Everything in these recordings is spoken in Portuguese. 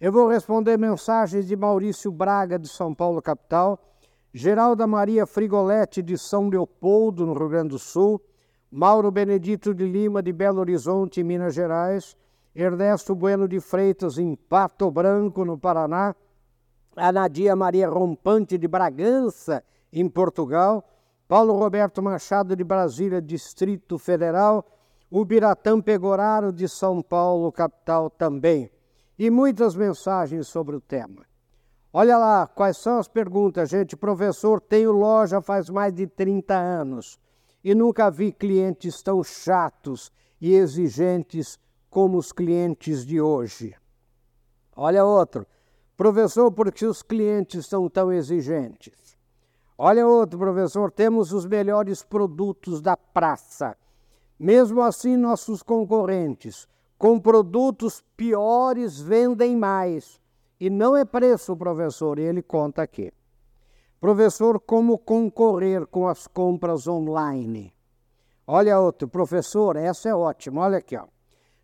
Eu vou responder mensagens de Maurício Braga, de São Paulo, capital, Geralda Maria Frigoletti, de São Leopoldo, no Rio Grande do Sul, Mauro Benedito de Lima, de Belo Horizonte, Minas Gerais, Ernesto Bueno de Freitas, em Pato Branco, no Paraná, Anadia Maria Rompante, de Bragança, em Portugal, Paulo Roberto Machado, de Brasília, Distrito Federal, o Biratã Pegoraro, de São Paulo, capital também. E muitas mensagens sobre o tema. Olha lá, quais são as perguntas, gente? Professor, tenho loja faz mais de 30 anos e nunca vi clientes tão chatos e exigentes como os clientes de hoje. Olha outro. Professor, por que os clientes são tão exigentes? Olha outro, professor, temos os melhores produtos da praça. Mesmo assim, nossos concorrentes, com produtos piores, vendem mais. E não é preço, professor, e ele conta aqui. Professor, como concorrer com as compras online? Olha outro, professor, essa é ótima, olha aqui, ó.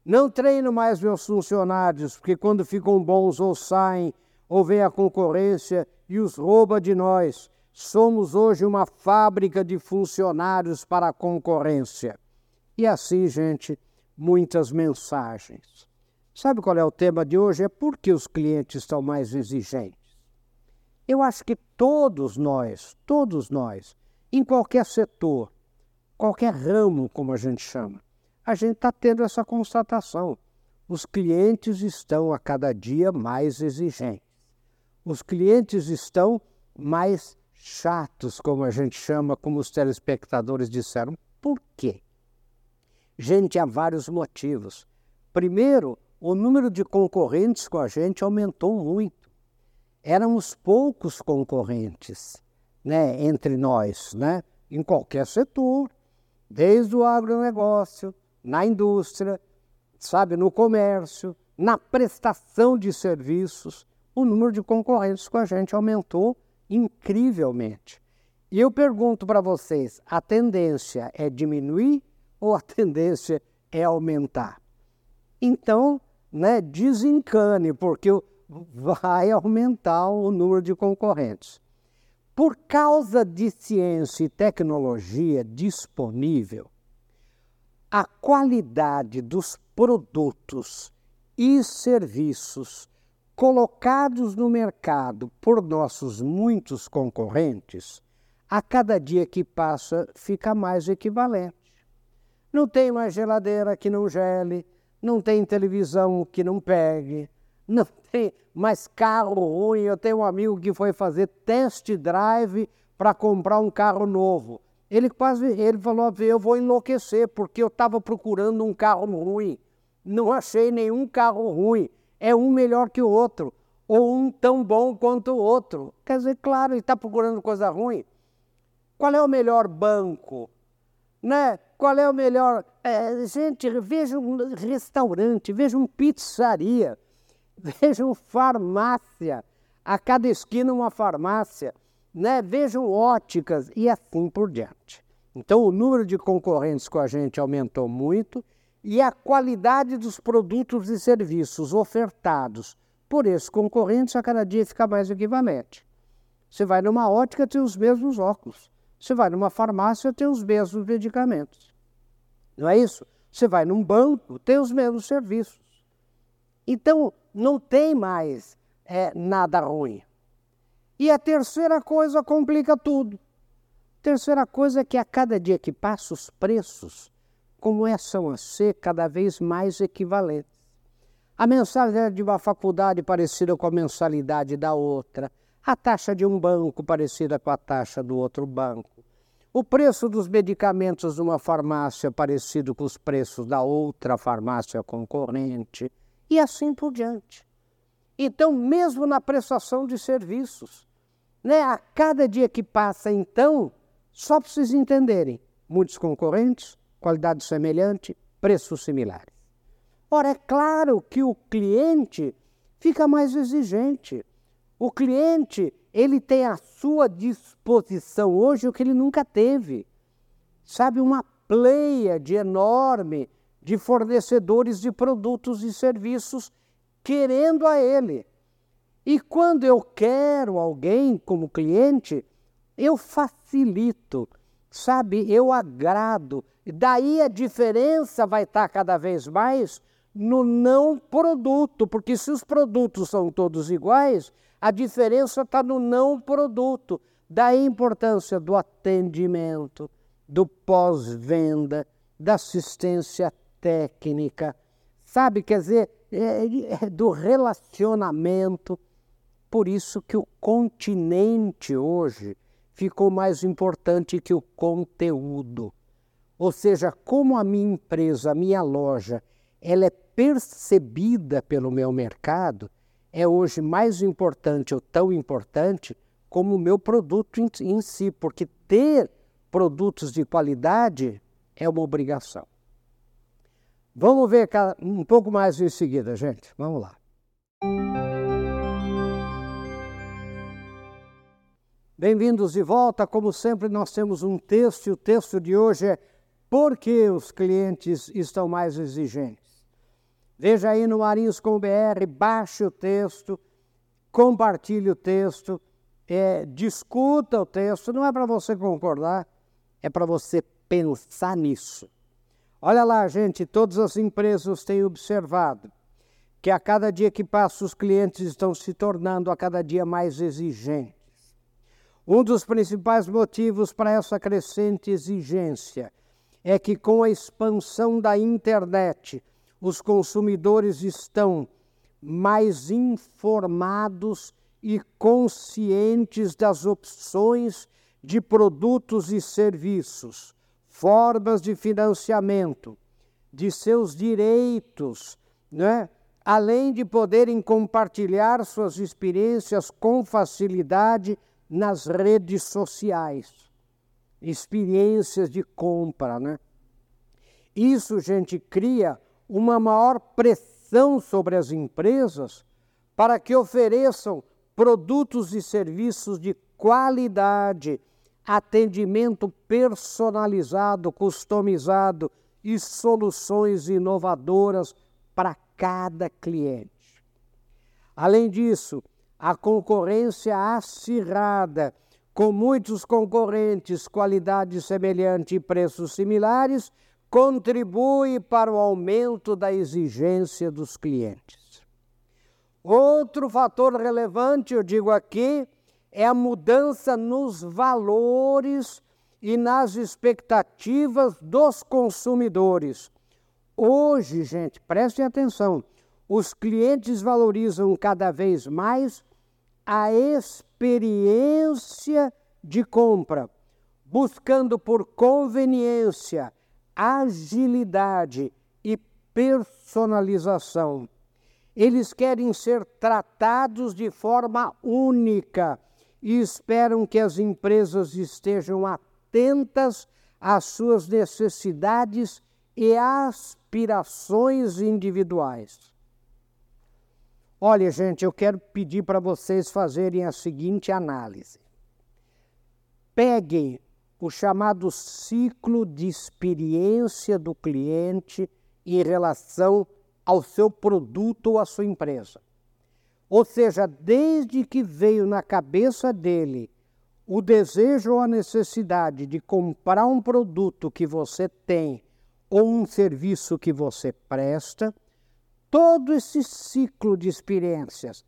Não treino mais meus funcionários, porque quando ficam bons ou saem, ou vem a concorrência e os rouba de nós. Somos hoje uma fábrica de funcionários para a concorrência. E assim, gente, muitas mensagens. Sabe qual é o tema de hoje? É por que os clientes estão mais exigentes. Eu acho que todos nós, todos nós, em qualquer setor, qualquer ramo, como a gente chama, a gente está tendo essa constatação. Os clientes estão a cada dia mais exigentes. Os clientes estão mais chatos, como a gente chama, como os telespectadores disseram. Por quê? Gente, há vários motivos. Primeiro, o número de concorrentes com a gente aumentou muito. Éramos poucos concorrentes né, entre nós, né, em qualquer setor, desde o agronegócio, na indústria, sabe, no comércio, na prestação de serviços, o número de concorrentes com a gente aumentou incrivelmente. E eu pergunto para vocês: a tendência é diminuir ou a tendência é aumentar? Então, né, desencane, porque vai aumentar o número de concorrentes. Por causa de ciência e tecnologia disponível, a qualidade dos produtos e serviços colocados no mercado por nossos muitos concorrentes, a cada dia que passa fica mais equivalente. Não tem mais geladeira que não gele, não tem televisão que não pegue, não tem mais carro ruim. Eu tenho um amigo que foi fazer test drive para comprar um carro novo. Ele quase ele falou: eu vou enlouquecer porque eu estava procurando um carro ruim. Não achei nenhum carro ruim. É um melhor que o outro, ou um tão bom quanto o outro. Quer dizer, claro, ele está procurando coisa ruim. Qual é o melhor banco? Né? Qual é o melhor? É, gente, veja um restaurante, veja uma pizzaria, vejam farmácia, a cada esquina uma farmácia, né? vejam óticas e assim por diante. Então, o número de concorrentes com a gente aumentou muito e a qualidade dos produtos e serviços ofertados por esses concorrentes a cada dia fica mais equivalente. Você vai numa ótica, tem os mesmos óculos. Você vai numa farmácia, tem os mesmos medicamentos. Não é isso? Você vai num banco, tem os mesmos serviços. Então, não tem mais é, nada ruim. E a terceira coisa complica tudo. Terceira coisa é que a cada dia que passa, os preços começam a ser cada vez mais equivalentes. A mensalidade de uma faculdade parecida com a mensalidade da outra, a taxa de um banco parecida com a taxa do outro banco o preço dos medicamentos numa farmácia parecido com os preços da outra farmácia concorrente e assim por diante. Então, mesmo na prestação de serviços, né, a cada dia que passa, então, só para vocês entenderem, muitos concorrentes, qualidade semelhante, preços similares. Ora, é claro que o cliente fica mais exigente. O cliente ele tem à sua disposição hoje o que ele nunca teve. Sabe, uma pleia de enorme de fornecedores de produtos e serviços querendo a ele. E quando eu quero alguém como cliente, eu facilito, sabe? Eu agrado. Daí a diferença vai estar cada vez mais no não produto, porque se os produtos são todos iguais, a diferença está no não produto. Daí a importância do atendimento, do pós-venda, da assistência técnica, sabe? Quer dizer, é, é do relacionamento. Por isso que o continente hoje ficou mais importante que o conteúdo. Ou seja, como a minha empresa, a minha loja, ela é percebida pelo meu mercado, é hoje mais importante ou tão importante como o meu produto em, em si, porque ter produtos de qualidade é uma obrigação. Vamos ver um pouco mais em seguida, gente. Vamos lá. Bem-vindos de volta. Como sempre, nós temos um texto e o texto de hoje é Por que os clientes estão mais exigentes? Veja aí no Marinhos com BR, baixe o texto, compartilhe o texto, é, discuta o texto. Não é para você concordar, é para você pensar nisso. Olha lá, gente, todas as empresas têm observado que a cada dia que passa os clientes estão se tornando a cada dia mais exigentes. Um dos principais motivos para essa crescente exigência é que, com a expansão da internet, os consumidores estão mais informados e conscientes das opções de produtos e serviços, formas de financiamento, de seus direitos, né? além de poderem compartilhar suas experiências com facilidade nas redes sociais, experiências de compra, né? Isso, gente, cria uma maior pressão sobre as empresas para que ofereçam produtos e serviços de qualidade, atendimento personalizado, customizado e soluções inovadoras para cada cliente. Além disso, a concorrência acirrada, com muitos concorrentes, qualidade semelhante e preços similares, contribui para o aumento da exigência dos clientes. Outro fator relevante, eu digo aqui, é a mudança nos valores e nas expectativas dos consumidores. Hoje, gente, prestem atenção, os clientes valorizam cada vez mais a experiência de compra, buscando por conveniência, agilidade e personalização. Eles querem ser tratados de forma única e esperam que as empresas estejam atentas às suas necessidades e aspirações individuais. Olha, gente, eu quero pedir para vocês fazerem a seguinte análise. Peguem o chamado ciclo de experiência do cliente em relação ao seu produto ou à sua empresa. Ou seja, desde que veio na cabeça dele o desejo ou a necessidade de comprar um produto que você tem ou um serviço que você presta, todo esse ciclo de experiências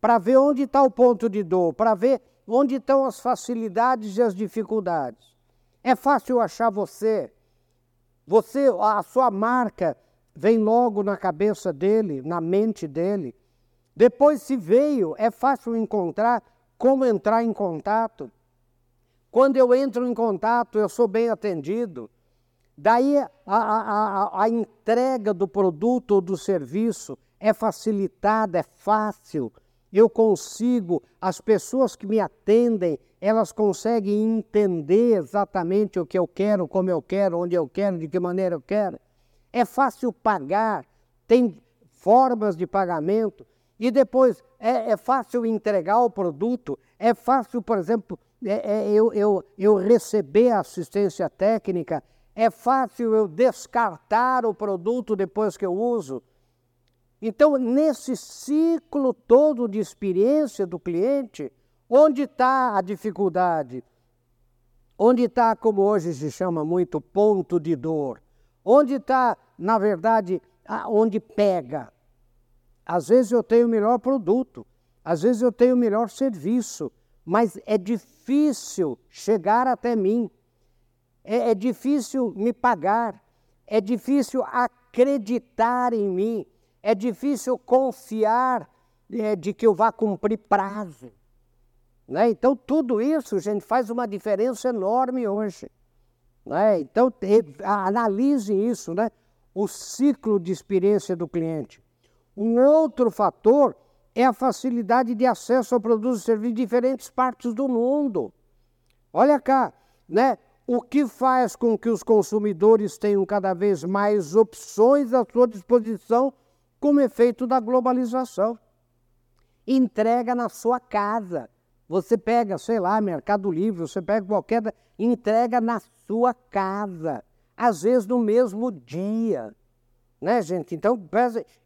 para ver onde está o ponto de dor, para ver onde estão as facilidades e as dificuldades. É fácil achar você, você, a sua marca vem logo na cabeça dele, na mente dele. Depois, se veio, é fácil encontrar como entrar em contato. Quando eu entro em contato, eu sou bem atendido. Daí a, a, a, entrega do produto ou do serviço é facilitada, é fácil. Eu consigo, as pessoas que me atendem, elas conseguem entender exatamente o que eu quero, como eu quero, onde eu quero, de que maneira eu quero. É fácil pagar, tem formas de pagamento. E depois é, é fácil entregar o produto, é fácil, por exemplo, é, é, eu, eu, eu receber assistência técnica, é fácil eu descartar o produto depois que eu uso. Então, nesse ciclo todo de experiência do cliente, onde está a dificuldade? Onde está, como hoje se chama muito, ponto de dor? Onde está, na verdade, onde pega? Às vezes eu tenho o melhor produto, às vezes eu tenho o melhor serviço, mas é difícil chegar até mim, é, é difícil me pagar, é difícil acreditar em mim, é difícil confiar é, de que eu vá cumprir prazo. Né? Então, tudo isso, gente, faz uma diferença enorme hoje. Né? Então, analise isso, né? o ciclo de experiência do cliente. Um outro fator é a facilidade de acesso a produtos e serviços de diferentes partes do mundo. Olha cá, né? o que faz com que os consumidores tenham cada vez mais opções à sua disposição como efeito da globalização. Entrega na sua casa. Você pega, sei lá, Mercado Livre, você pega qualquer. entrega na sua casa. Às vezes no mesmo dia. Né, gente? Então,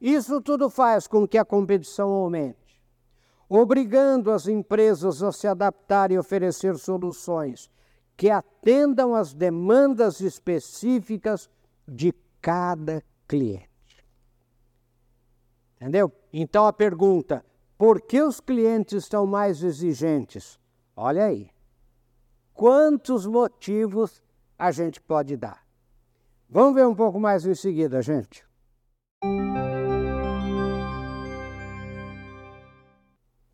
isso tudo faz com que a competição aumente, obrigando as empresas a se adaptarem e oferecer soluções que atendam às demandas específicas de cada cliente. Entendeu? Então a pergunta: por que os clientes estão mais exigentes? Olha aí. Quantos motivos a gente pode dar? Vamos ver um pouco mais em seguida, gente.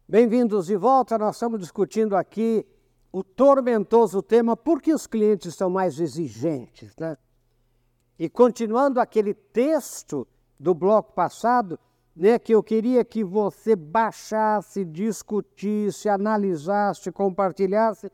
Bem-vindos de volta. Nós estamos discutindo aqui o tormentoso tema por que os clientes são mais exigentes, né? E continuando aquele texto do bloco passado, né, que eu queria que você baixasse, discutisse, analisasse, compartilhasse.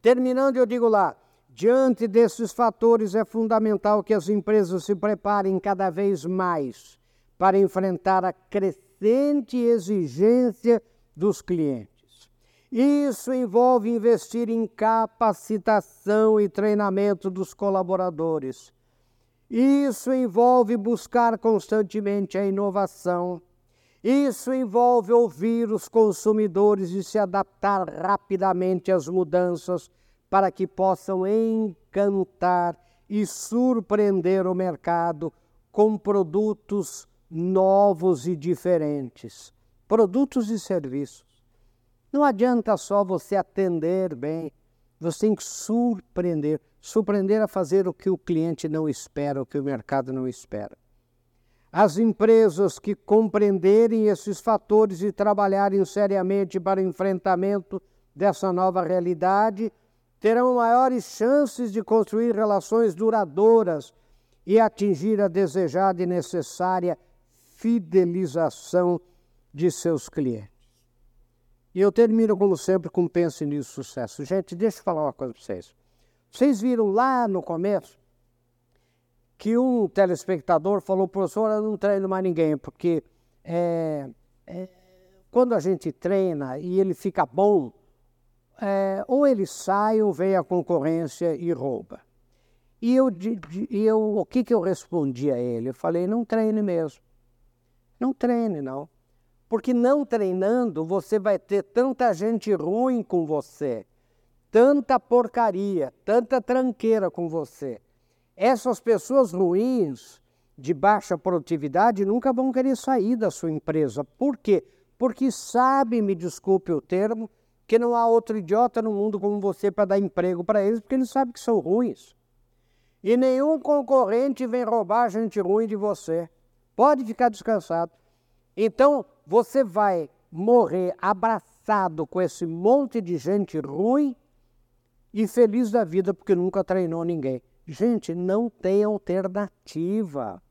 Terminando, eu digo lá: diante desses fatores, é fundamental que as empresas se preparem cada vez mais para enfrentar a crescente exigência dos clientes. Isso envolve investir em capacitação e treinamento dos colaboradores. Isso envolve buscar constantemente a inovação. Isso envolve ouvir os consumidores e se adaptar rapidamente às mudanças para que possam encantar e surpreender o mercado com produtos novos e diferentes, produtos e serviços. Não adianta só você atender bem, você tem que surpreender surpreender a fazer o que o cliente não espera, o que o mercado não espera. As empresas que compreenderem esses fatores e trabalharem seriamente para o enfrentamento dessa nova realidade terão maiores chances de construir relações duradouras e atingir a desejada e necessária fidelização de seus clientes. E eu termino, como sempre, com Pense Nisso Sucesso. Gente, deixa eu falar uma coisa para vocês. Vocês viram lá no começo que um telespectador falou, professor, eu não treino mais ninguém, porque é, é, quando a gente treina e ele fica bom, é, ou ele sai ou vem a concorrência e rouba. E eu, eu, o que, que eu respondi a ele? Eu falei, não treine mesmo. Não treine, não. Porque não treinando, você vai ter tanta gente ruim com você, tanta porcaria, tanta tranqueira com você. Essas pessoas ruins, de baixa produtividade, nunca vão querer sair da sua empresa. Por quê? Porque sabe, me desculpe o termo, que não há outro idiota no mundo como você para dar emprego para eles, porque eles sabem que são ruins. E nenhum concorrente vem roubar gente ruim de você. Pode ficar descansado. Então, você vai morrer abraçado com esse monte de gente ruim e feliz da vida porque nunca treinou ninguém. Gente, não tem alternativa.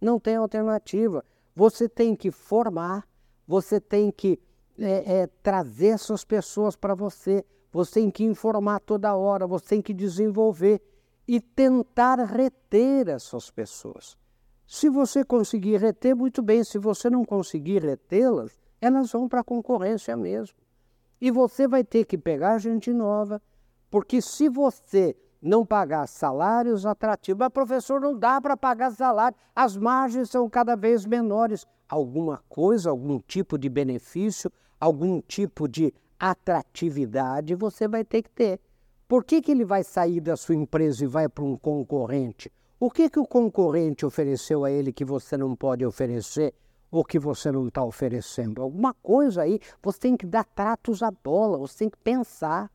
Não tem alternativa. Você tem que formar, você tem que é, é, trazer essas pessoas para você, você tem que informar toda hora, você tem que desenvolver e tentar reter essas pessoas. Se você conseguir reter, muito bem. Se você não conseguir retê-las, elas vão para a concorrência mesmo. E você vai ter que pegar gente nova, porque se você não pagar salários atrativos, mas professor, não dá para pagar salário, as margens são cada vez menores. alguma coisa, algum tipo de benefício, algum tipo de atratividade, você vai ter que ter. Por que, que ele vai sair da sua empresa e vai para um concorrente? O que, que o concorrente ofereceu a ele que você não pode oferecer ou que você não está oferecendo? Alguma coisa aí, você tem que dar tratos à bola, você tem que pensar.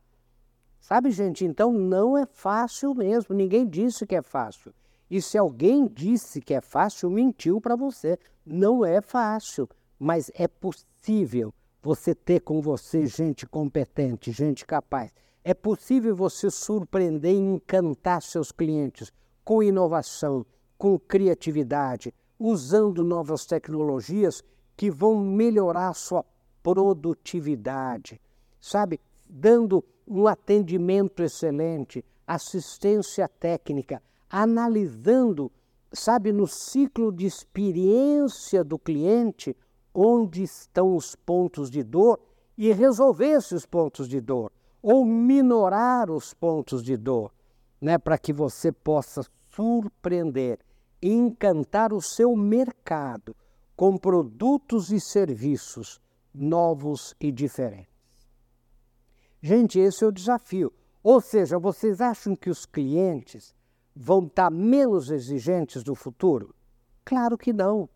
Sabe, gente? Então não é fácil mesmo. Ninguém disse que é fácil. E se alguém disse que é fácil, mentiu para você. Não é fácil, mas é possível você ter com você gente competente, gente capaz. É possível você surpreender e encantar seus clientes com inovação, com criatividade, usando novas tecnologias que vão melhorar sua produtividade, sabe? Dando um atendimento excelente, assistência técnica, analisando, sabe, no ciclo de experiência do cliente, onde estão os pontos de dor e resolver esses pontos de dor ou minorar os pontos de dor, né, para que você possa surpreender, encantar o seu mercado com produtos e serviços novos e diferentes. Gente, esse é o desafio. Ou seja, vocês acham que os clientes vão estar menos exigentes no futuro? Claro que não.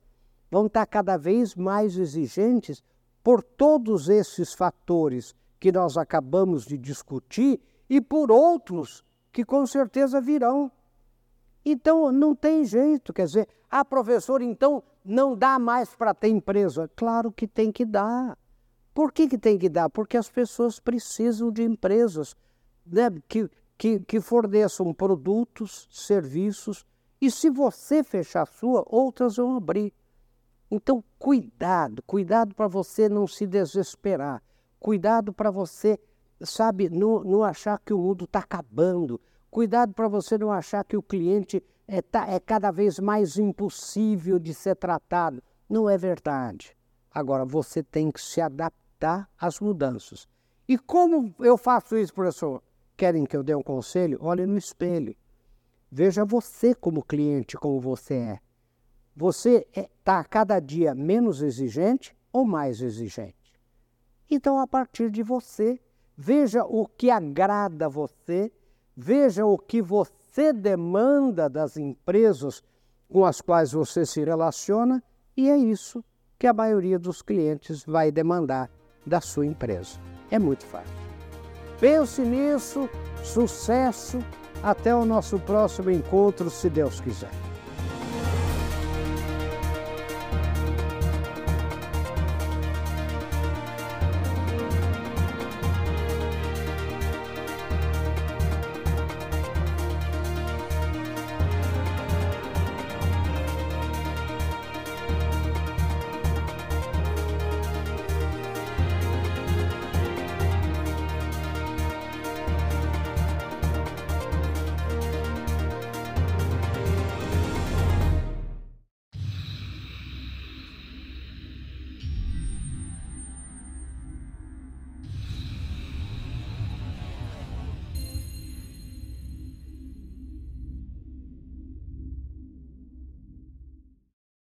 Vão estar cada vez mais exigentes por todos esses fatores que nós acabamos de discutir e por outros que com certeza virão. Então não tem jeito, quer dizer, ah, professor, então não dá mais para ter empresa. Claro que tem que dar. Por que, que tem que dar? Porque as pessoas precisam de empresas né, que, que, que forneçam produtos, serviços, e se você fechar a sua, outras vão abrir. Então, cuidado, cuidado para você não se desesperar. Cuidado para você, sabe, não, não achar que o mundo está acabando. Cuidado para você não achar que o cliente é, tá, é cada vez mais impossível de ser tratado. Não é verdade. Agora, você tem que se adaptar às mudanças. E como eu faço isso, professor? Querem que eu dê um conselho? Olhe no espelho. Veja você como cliente, como você é. Você está é, tá cada dia menos exigente ou mais exigente? Então, a partir de você, veja o que agrada a você, veja o que você demanda das empresas com as quais você se relaciona, e é isso que a maioria dos clientes vai demandar da sua empresa. É muito fácil. Pense nisso, sucesso, até o nosso próximo encontro, se Deus quiser.